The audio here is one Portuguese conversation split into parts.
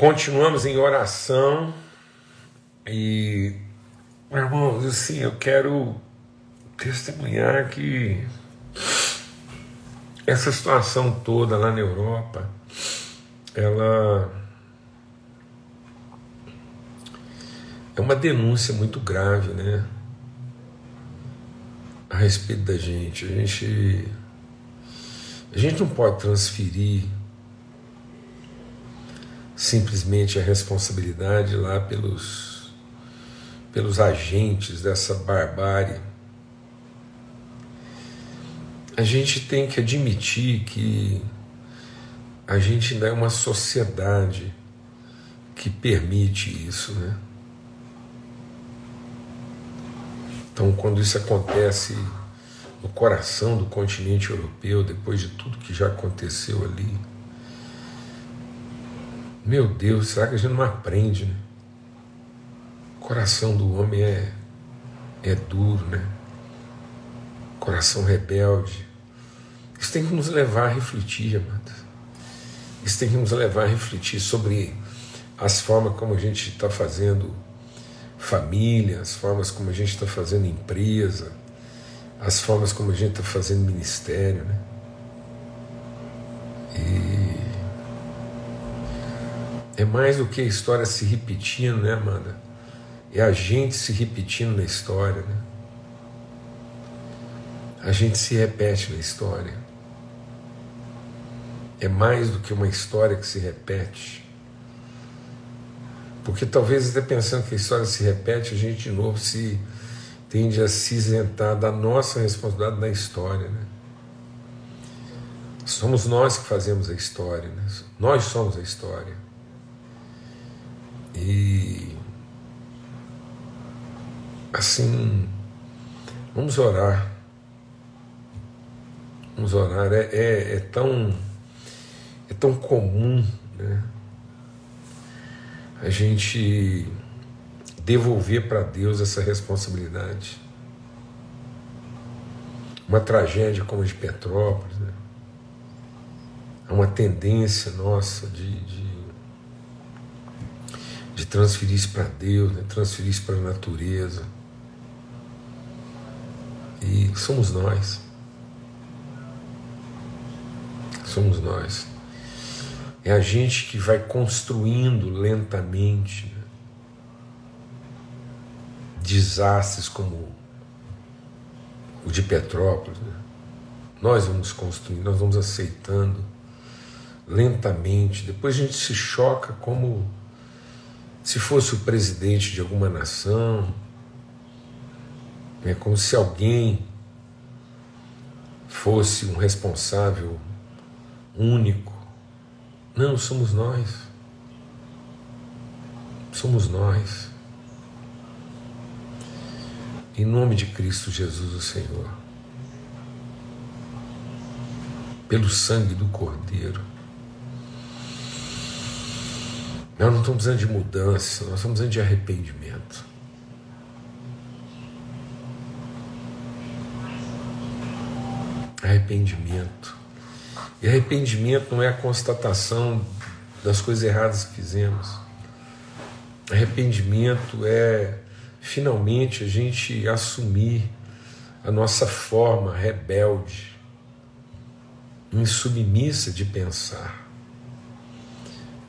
Continuamos em oração e, irmãos, assim, eu quero testemunhar que essa situação toda lá na Europa, ela é uma denúncia muito grave, né? A respeito da gente. A gente, a gente não pode transferir simplesmente a responsabilidade lá pelos, pelos agentes dessa barbárie. A gente tem que admitir que a gente ainda é uma sociedade que permite isso, né? Então, quando isso acontece no coração do continente europeu, depois de tudo que já aconteceu ali, meu Deus, será que a gente não aprende, né? O coração do homem é, é duro, né? Coração rebelde. Isso tem que nos levar a refletir, amados. Isso tem que nos levar a refletir sobre as formas como a gente está fazendo família, as formas como a gente está fazendo empresa, as formas como a gente está fazendo ministério, né? E é mais do que a história se repetindo, né, Amanda? É a gente se repetindo na história, né? A gente se repete na história. É mais do que uma história que se repete. Porque talvez até pensando que a história se repete, a gente de novo se tende a se isentar da nossa responsabilidade na história, né? Somos nós que fazemos a história, né? Nós somos a história. E assim, vamos orar. Vamos orar. É, é, é tão é tão comum, né? A gente devolver para Deus essa responsabilidade. Uma tragédia como a de Petrópolis, né? Há uma tendência nossa de, de de transferir isso para Deus, né? transferir isso para a natureza. E somos nós. Somos nós. É a gente que vai construindo lentamente né? desastres como o de Petrópolis. Né? Nós vamos construindo, nós vamos aceitando lentamente. Depois a gente se choca como se fosse o presidente de alguma nação, é como se alguém fosse um responsável único. Não, somos nós. Somos nós. Em nome de Cristo Jesus, o Senhor. Pelo sangue do Cordeiro Nós não estamos precisando de mudança, nós estamos precisando de arrependimento. Arrependimento. E arrependimento não é a constatação das coisas erradas que fizemos. Arrependimento é finalmente a gente assumir a nossa forma rebelde, insubmissa de pensar.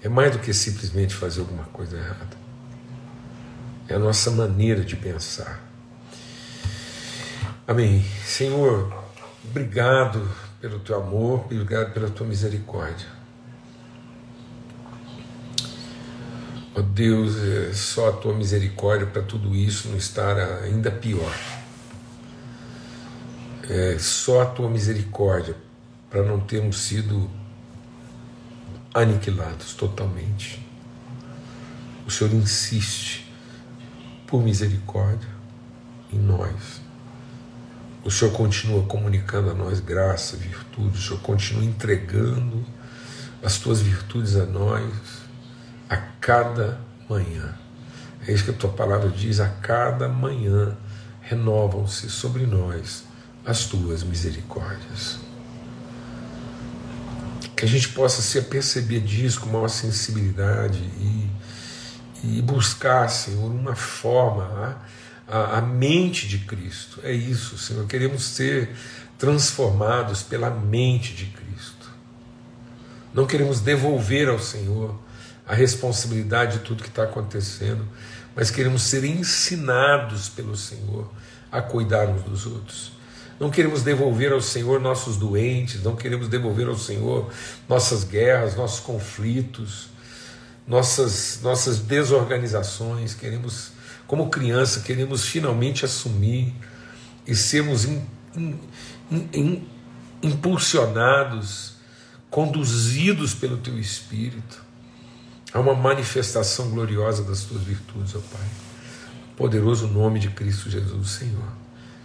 É mais do que simplesmente fazer alguma coisa errada. É a nossa maneira de pensar. Amém. Senhor, obrigado pelo teu amor, obrigado pela tua misericórdia. Ó oh Deus, é só a tua misericórdia para tudo isso não estar ainda pior. É só a tua misericórdia para não termos sido aniquilados totalmente. O Senhor insiste, por misericórdia, em nós. O Senhor continua comunicando a nós graça, virtude, o Senhor continua entregando as tuas virtudes a nós a cada manhã. É isso que a tua palavra diz: a cada manhã renovam-se sobre nós as tuas misericórdias. Que a gente possa se aperceber disso com maior sensibilidade e, e buscar, Senhor, uma forma, a, a, a mente de Cristo. É isso, Senhor. Queremos ser transformados pela mente de Cristo. Não queremos devolver ao Senhor a responsabilidade de tudo que está acontecendo, mas queremos ser ensinados pelo Senhor a cuidar uns dos outros. Não queremos devolver ao Senhor nossos doentes, não queremos devolver ao Senhor nossas guerras, nossos conflitos, nossas, nossas desorganizações. Queremos, como criança, queremos finalmente assumir e sermos in, in, in, impulsionados, conduzidos pelo Teu Espírito a uma manifestação gloriosa das Tuas virtudes, ó Pai. Poderoso nome de Cristo Jesus, Senhor.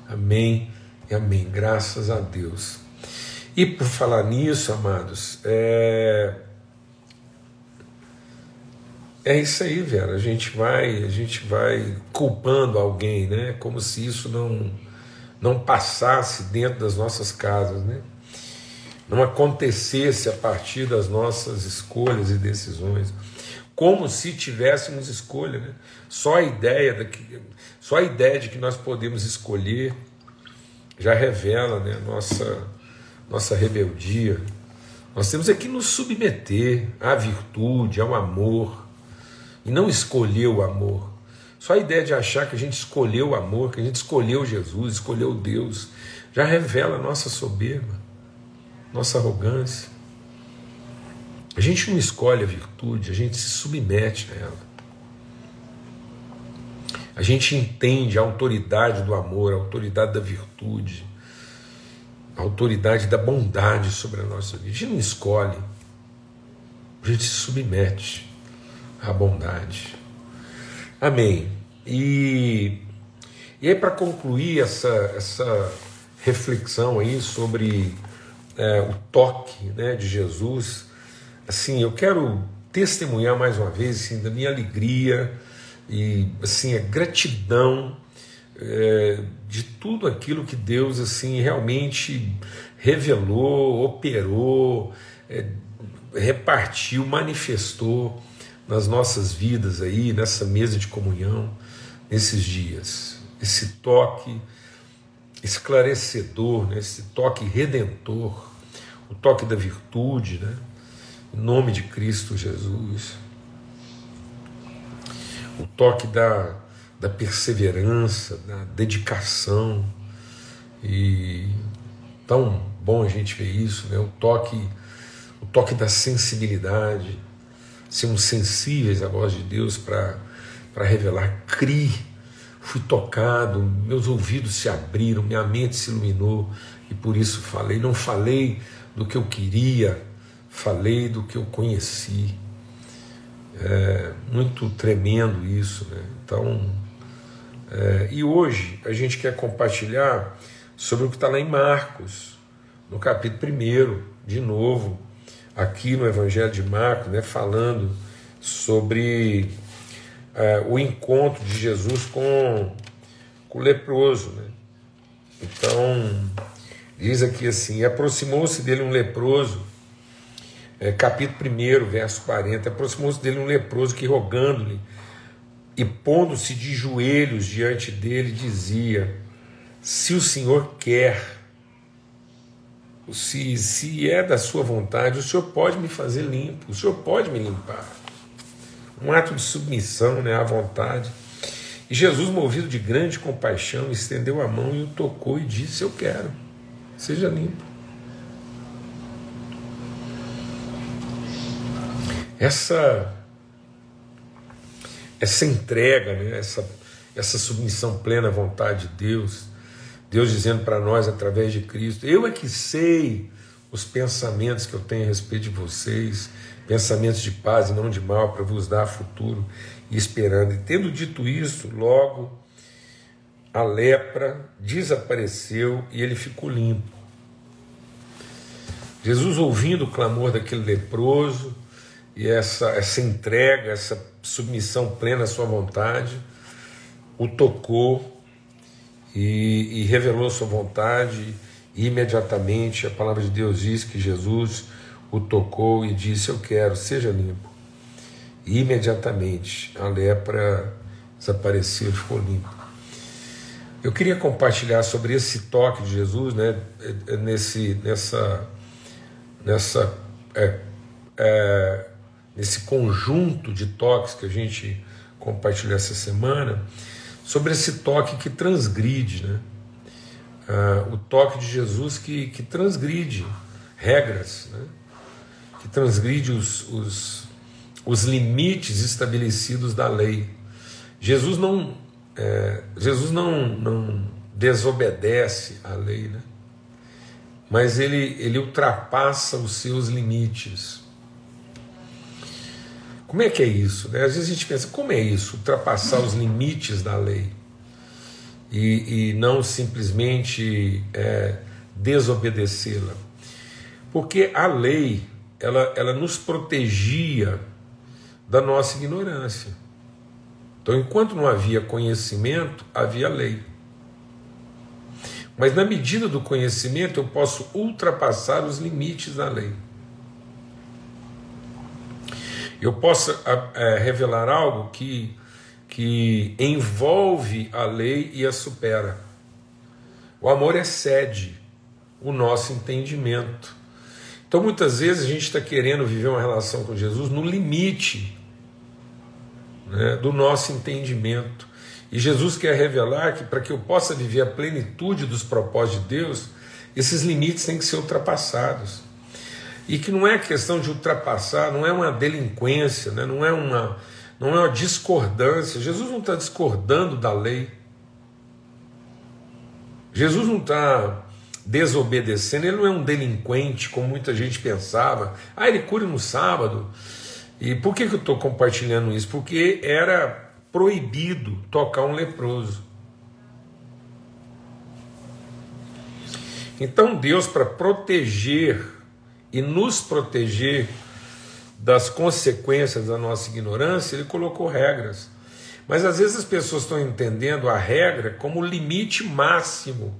Amém amém. Graças a Deus. E por falar nisso, amados, é, é isso aí, Vera. A gente vai, a gente vai culpando alguém, né? Como se isso não não passasse dentro das nossas casas, né? Não acontecesse a partir das nossas escolhas e decisões, como se tivéssemos escolha, né? Só a ideia de que, só a ideia de que nós podemos escolher já revela né, nossa, nossa rebeldia. Nós temos que nos submeter à virtude, ao amor, e não escolher o amor. Só a ideia de achar que a gente escolheu o amor, que a gente escolheu Jesus, escolheu Deus, já revela nossa soberba, nossa arrogância. A gente não escolhe a virtude, a gente se submete a ela. A gente entende a autoridade do amor, a autoridade da virtude, a autoridade da bondade sobre a nossa vida. A gente não escolhe, a gente se submete à bondade. Amém. E, e aí, para concluir essa, essa reflexão aí sobre é, o toque né, de Jesus, assim, eu quero testemunhar mais uma vez assim, da minha alegria e assim a gratidão é, de tudo aquilo que Deus assim realmente revelou, operou, é, repartiu, manifestou nas nossas vidas aí nessa mesa de comunhão nesses dias. Esse toque esclarecedor, né? esse toque redentor, o toque da virtude, né? em nome de Cristo Jesus o toque da, da perseverança, da dedicação. E tão bom a gente ver isso, né? o, toque, o toque da sensibilidade, sermos sensíveis à voz de Deus para revelar, crie. Fui tocado, meus ouvidos se abriram, minha mente se iluminou e por isso falei. Não falei do que eu queria, falei do que eu conheci. É muito tremendo isso. Né? Então, é, e hoje a gente quer compartilhar sobre o que está lá em Marcos, no capítulo 1, de novo, aqui no Evangelho de Marcos, né, falando sobre é, o encontro de Jesus com, com o leproso. Né? Então, diz aqui assim: aproximou-se dele um leproso é, capítulo 1, verso 40. Aproximou-se dele um leproso que, rogando-lhe e pondo-se de joelhos diante dele, dizia: Se o Senhor quer, se, se é da sua vontade, o Senhor pode me fazer limpo, o Senhor pode me limpar. Um ato de submissão né, à vontade. E Jesus, movido de grande compaixão, estendeu a mão e o tocou e disse: Eu quero, seja limpo. Essa essa entrega, né? essa, essa submissão plena à vontade de Deus, Deus dizendo para nós através de Cristo: Eu é que sei os pensamentos que eu tenho a respeito de vocês, pensamentos de paz e não de mal, para vos dar futuro e esperando. E tendo dito isso, logo a lepra desapareceu e ele ficou limpo. Jesus, ouvindo o clamor daquele leproso, e essa, essa entrega, essa submissão plena à sua vontade, o tocou e, e revelou sua vontade, e imediatamente a palavra de Deus diz que Jesus o tocou e disse: Eu quero, seja limpo. E imediatamente a lepra desapareceu, ficou limpa. Eu queria compartilhar sobre esse toque de Jesus, né, nesse, nessa, nessa, é, é, nesse conjunto de toques que a gente compartilhou essa semana, sobre esse toque que transgride, né? Ah, o toque de Jesus que, que transgride regras, né? que transgride os, os, os limites estabelecidos da lei. Jesus não, é, Jesus não, não desobedece à lei, né? mas ele, ele ultrapassa os seus limites. Como é que é isso? Né? Às vezes a gente pensa, como é isso? Ultrapassar os limites da lei e, e não simplesmente é, desobedecê-la. Porque a lei, ela, ela nos protegia da nossa ignorância. Então, enquanto não havia conhecimento, havia lei. Mas na medida do conhecimento, eu posso ultrapassar os limites da lei. Eu posso é, revelar algo que, que envolve a lei e a supera. O amor excede o nosso entendimento. Então, muitas vezes, a gente está querendo viver uma relação com Jesus no limite né, do nosso entendimento. E Jesus quer revelar que para que eu possa viver a plenitude dos propósitos de Deus, esses limites têm que ser ultrapassados. E que não é questão de ultrapassar, não é uma delinquência, né, não, é uma, não é uma discordância. Jesus não está discordando da lei. Jesus não está desobedecendo, ele não é um delinquente, como muita gente pensava. Ah, ele cura no sábado. E por que, que eu estou compartilhando isso? Porque era proibido tocar um leproso. Então Deus, para proteger e nos proteger das consequências da nossa ignorância, Ele colocou regras. Mas às vezes as pessoas estão entendendo a regra como o limite máximo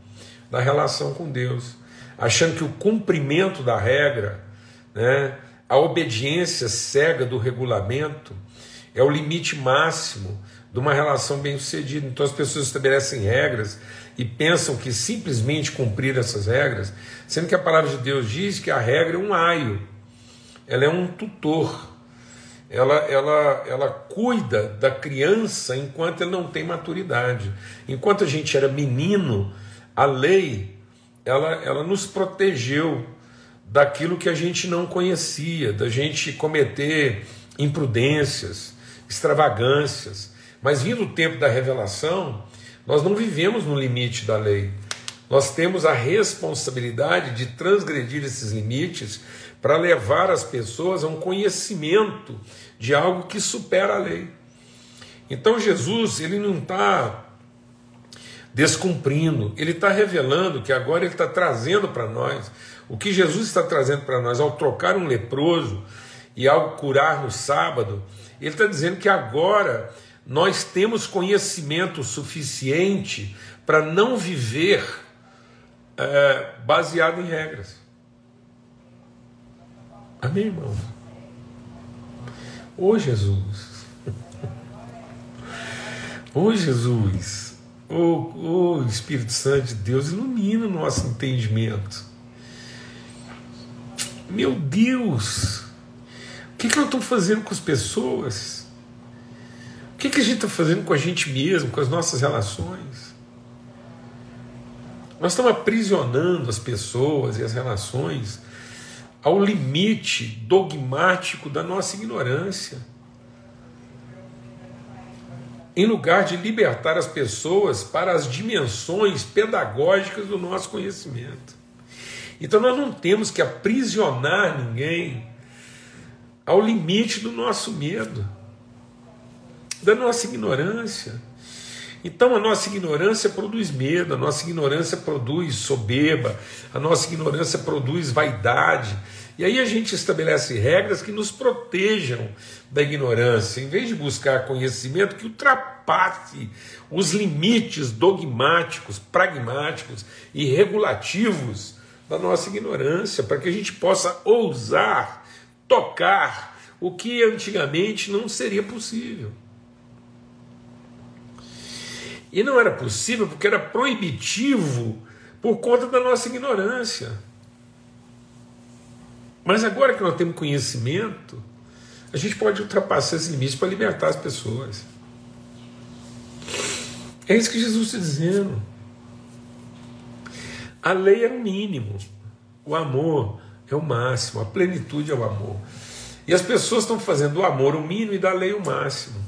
da relação com Deus, achando que o cumprimento da regra, né, a obediência cega do regulamento é o limite máximo de uma relação bem-sucedida. Então as pessoas estabelecem regras e pensam que simplesmente cumprir essas regras, sendo que a palavra de Deus diz que a regra é um aio, ela é um tutor, ela, ela, ela cuida da criança enquanto ele não tem maturidade. Enquanto a gente era menino, a lei ela, ela nos protegeu daquilo que a gente não conhecia, da gente cometer imprudências, extravagâncias. Mas vindo o tempo da revelação, nós não vivemos no limite da lei. Nós temos a responsabilidade de transgredir esses limites para levar as pessoas a um conhecimento de algo que supera a lei. Então Jesus, ele não está descumprindo, ele está revelando que agora ele está trazendo para nós o que Jesus está trazendo para nós ao trocar um leproso e ao curar no sábado, ele está dizendo que agora nós temos conhecimento suficiente para não viver é, baseado em regras. Amém, irmão? Ô Jesus, ô Jesus, ô, ô Espírito Santo de Deus, ilumina o nosso entendimento. Meu Deus, o que, que eu estou fazendo com as pessoas? Que, que a gente está fazendo com a gente mesmo, com as nossas relações? Nós estamos aprisionando as pessoas e as relações ao limite dogmático da nossa ignorância. Em lugar de libertar as pessoas para as dimensões pedagógicas do nosso conhecimento. Então nós não temos que aprisionar ninguém ao limite do nosso medo, da nossa ignorância. Então a nossa ignorância produz medo, a nossa ignorância produz soberba, a nossa ignorância produz vaidade. E aí a gente estabelece regras que nos protejam da ignorância, em vez de buscar conhecimento que ultrapasse os limites dogmáticos, pragmáticos e regulativos da nossa ignorância, para que a gente possa ousar tocar o que antigamente não seria possível. E não era possível porque era proibitivo por conta da nossa ignorância. Mas agora que nós temos conhecimento, a gente pode ultrapassar esses limites para libertar as pessoas. É isso que Jesus está dizendo. A lei é o mínimo, o amor é o máximo, a plenitude é o amor. E as pessoas estão fazendo do amor o mínimo e da lei o máximo.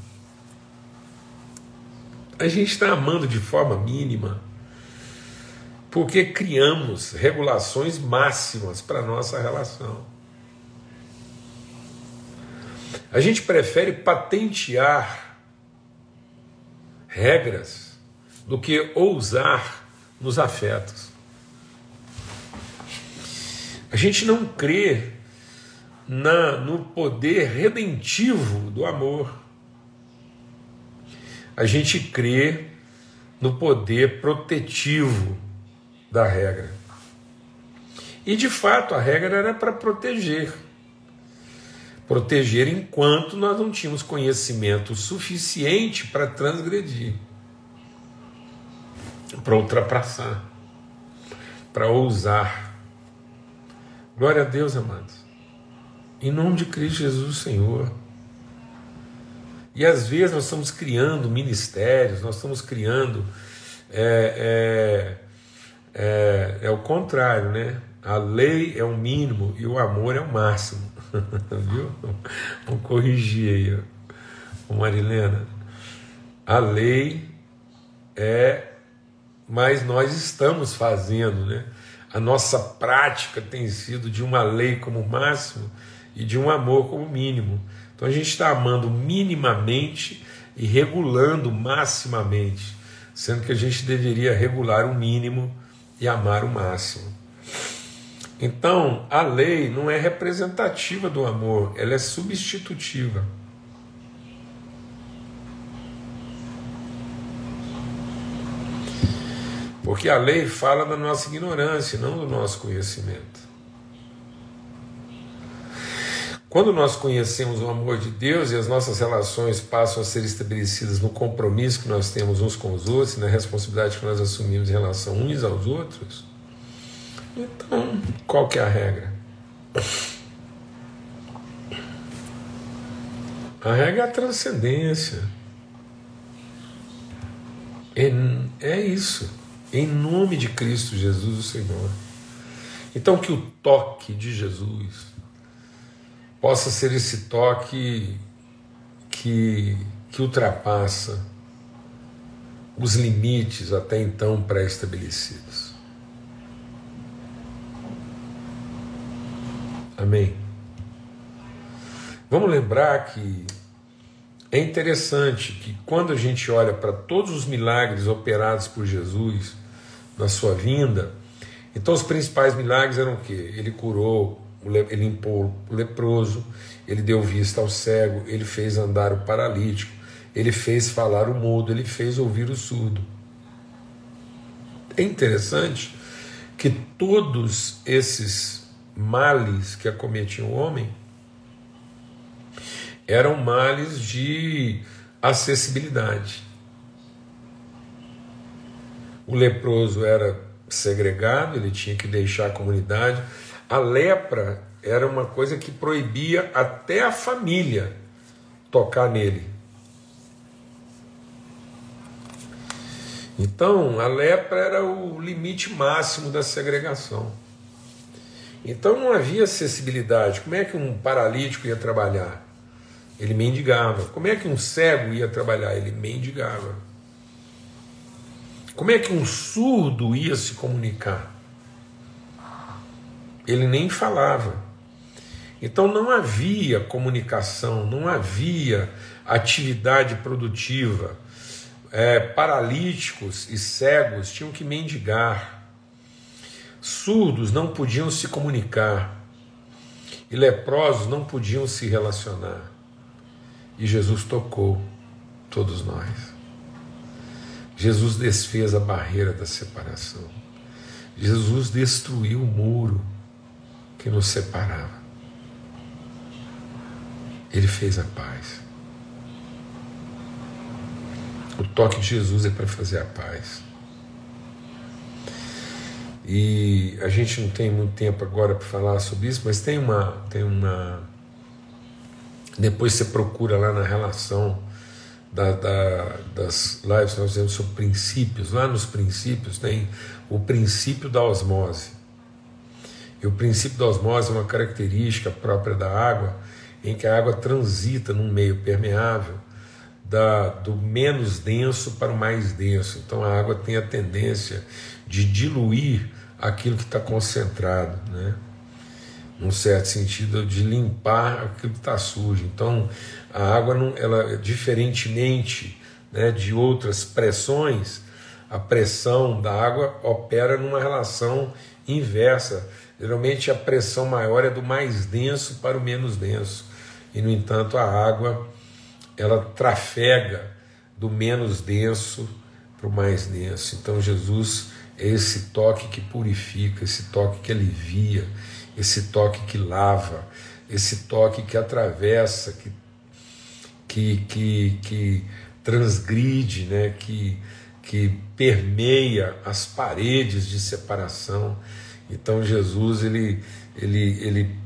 A gente está amando de forma mínima porque criamos regulações máximas para a nossa relação. A gente prefere patentear regras do que ousar nos afetos. A gente não crê na, no poder redentivo do amor. A gente crê no poder protetivo da regra. E de fato a regra era para proteger. Proteger enquanto nós não tínhamos conhecimento suficiente para transgredir, para ultrapassar, para ousar. Glória a Deus, amados. Em nome de Cristo Jesus, Senhor. E às vezes nós estamos criando ministérios, nós estamos criando. É, é, é, é o contrário, né? A lei é o mínimo e o amor é o máximo. Viu? Vamos corrigir aí, ó. Marilena. A lei é, mas nós estamos fazendo, né? a nossa prática tem sido de uma lei como máximo e de um amor como mínimo. Então a gente está amando minimamente e regulando maximamente, sendo que a gente deveria regular o mínimo e amar o máximo. Então a lei não é representativa do amor, ela é substitutiva. Porque a lei fala da nossa ignorância, não do nosso conhecimento. Quando nós conhecemos o amor de Deus e as nossas relações passam a ser estabelecidas no compromisso que nós temos uns com os outros, na responsabilidade que nós assumimos em relação uns aos outros, então qual que é a regra? A regra é a transcendência. É, é isso em nome de Cristo Jesus, o Senhor. Então, que o toque de Jesus possa ser esse toque que, que ultrapassa os limites até então pré-estabelecidos. Amém. Vamos lembrar que é interessante que quando a gente olha para todos os milagres operados por Jesus na sua vinda, então os principais milagres eram o quê? Ele curou, ele limpou o leproso, ele deu vista ao cego, ele fez andar o paralítico, ele fez falar o mudo, ele fez ouvir o surdo. É interessante que todos esses males que acometiam o homem eram males de acessibilidade. O leproso era segregado, ele tinha que deixar a comunidade. A lepra era uma coisa que proibia até a família tocar nele. Então, a lepra era o limite máximo da segregação. Então não havia acessibilidade. Como é que um paralítico ia trabalhar? Ele mendigava. Como é que um cego ia trabalhar? Ele mendigava. Como é que um surdo ia se comunicar? Ele nem falava. Então não havia comunicação, não havia atividade produtiva. É, paralíticos e cegos tinham que mendigar. Surdos não podiam se comunicar. E leprosos não podiam se relacionar. E Jesus tocou todos nós. Jesus desfez a barreira da separação. Jesus destruiu o muro que nos separava. Ele fez a paz. O toque de Jesus é para fazer a paz. E a gente não tem muito tempo agora para falar sobre isso, mas tem uma, tem uma. Depois você procura lá na relação da, da, das lives que nós fizemos sobre princípios. Lá nos princípios tem o princípio da osmose. E o princípio da osmose é uma característica própria da água, em que a água transita num meio permeável da, do menos denso para o mais denso. Então a água tem a tendência de diluir aquilo que está concentrado, né? num certo sentido, de limpar aquilo que está sujo. Então, a água, não, ela, diferentemente né, de outras pressões, a pressão da água opera numa relação inversa. Geralmente, a pressão maior é do mais denso para o menos denso. E, no entanto, a água ela trafega do menos denso para o mais denso. Então, Jesus é esse toque que purifica, esse toque que alivia, esse toque que lava, esse toque que atravessa, que, que, que, que transgride, né? que, que permeia as paredes de separação. Então Jesus ele, ele, ele,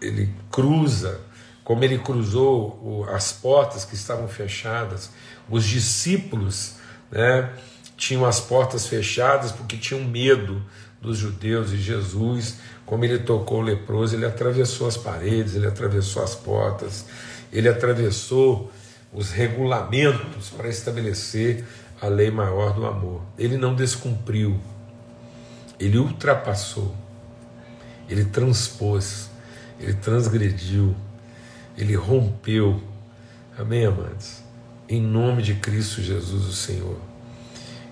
ele cruza, como ele cruzou as portas que estavam fechadas, os discípulos, né? tinham as portas fechadas porque tinham medo dos judeus e Jesus, como ele tocou o leproso, ele atravessou as paredes, ele atravessou as portas, ele atravessou os regulamentos para estabelecer a lei maior do amor. Ele não descumpriu, ele ultrapassou, ele transpôs, ele transgrediu, ele rompeu. Amém, amados? Em nome de Cristo Jesus, o Senhor.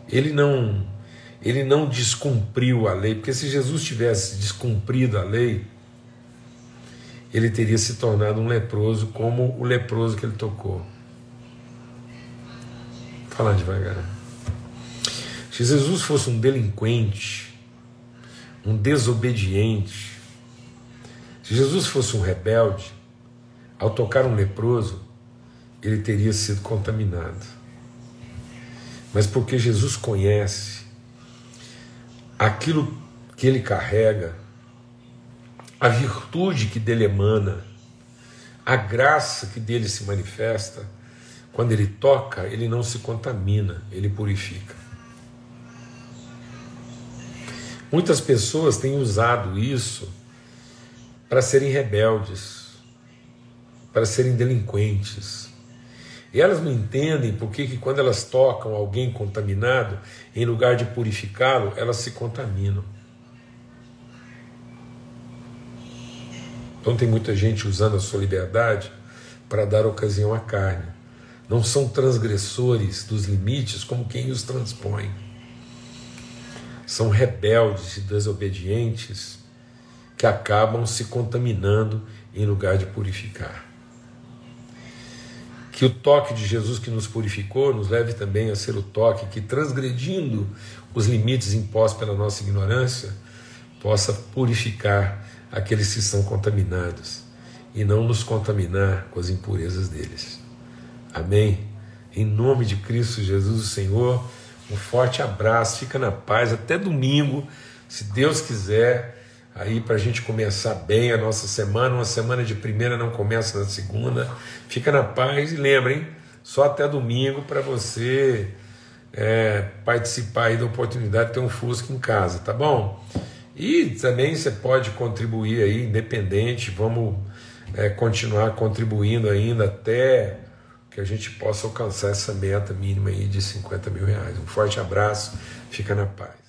Ele não ele não descumpriu a lei, porque se Jesus tivesse descumprido a lei, ele teria se tornado um leproso como o leproso que ele tocou. Vou falar devagar. Se Jesus fosse um delinquente, um desobediente, se Jesus fosse um rebelde, ao tocar um leproso, ele teria sido contaminado mas porque Jesus conhece aquilo que ele carrega, a virtude que dele emana, a graça que dele se manifesta, quando ele toca, ele não se contamina, ele purifica. Muitas pessoas têm usado isso para serem rebeldes, para serem delinquentes, e elas não entendem porque que quando elas tocam alguém contaminado, em lugar de purificá-lo, elas se contaminam. Então tem muita gente usando a sua liberdade para dar ocasião à carne. Não são transgressores dos limites como quem os transpõe. São rebeldes e desobedientes que acabam se contaminando em lugar de purificar. Que o toque de Jesus que nos purificou nos leve também a ser o toque que, transgredindo os limites impostos pela nossa ignorância, possa purificar aqueles que estão contaminados e não nos contaminar com as impurezas deles. Amém? Em nome de Cristo Jesus, o Senhor, um forte abraço, fica na paz, até domingo, se Deus quiser aí para a gente começar bem a nossa semana. Uma semana de primeira não começa na segunda. Fica na paz e lembrem, só até domingo para você é, participar aí da oportunidade de ter um Fusca em casa, tá bom? E também você pode contribuir aí, independente, vamos é, continuar contribuindo ainda até que a gente possa alcançar essa meta mínima aí de 50 mil reais. Um forte abraço, fica na paz.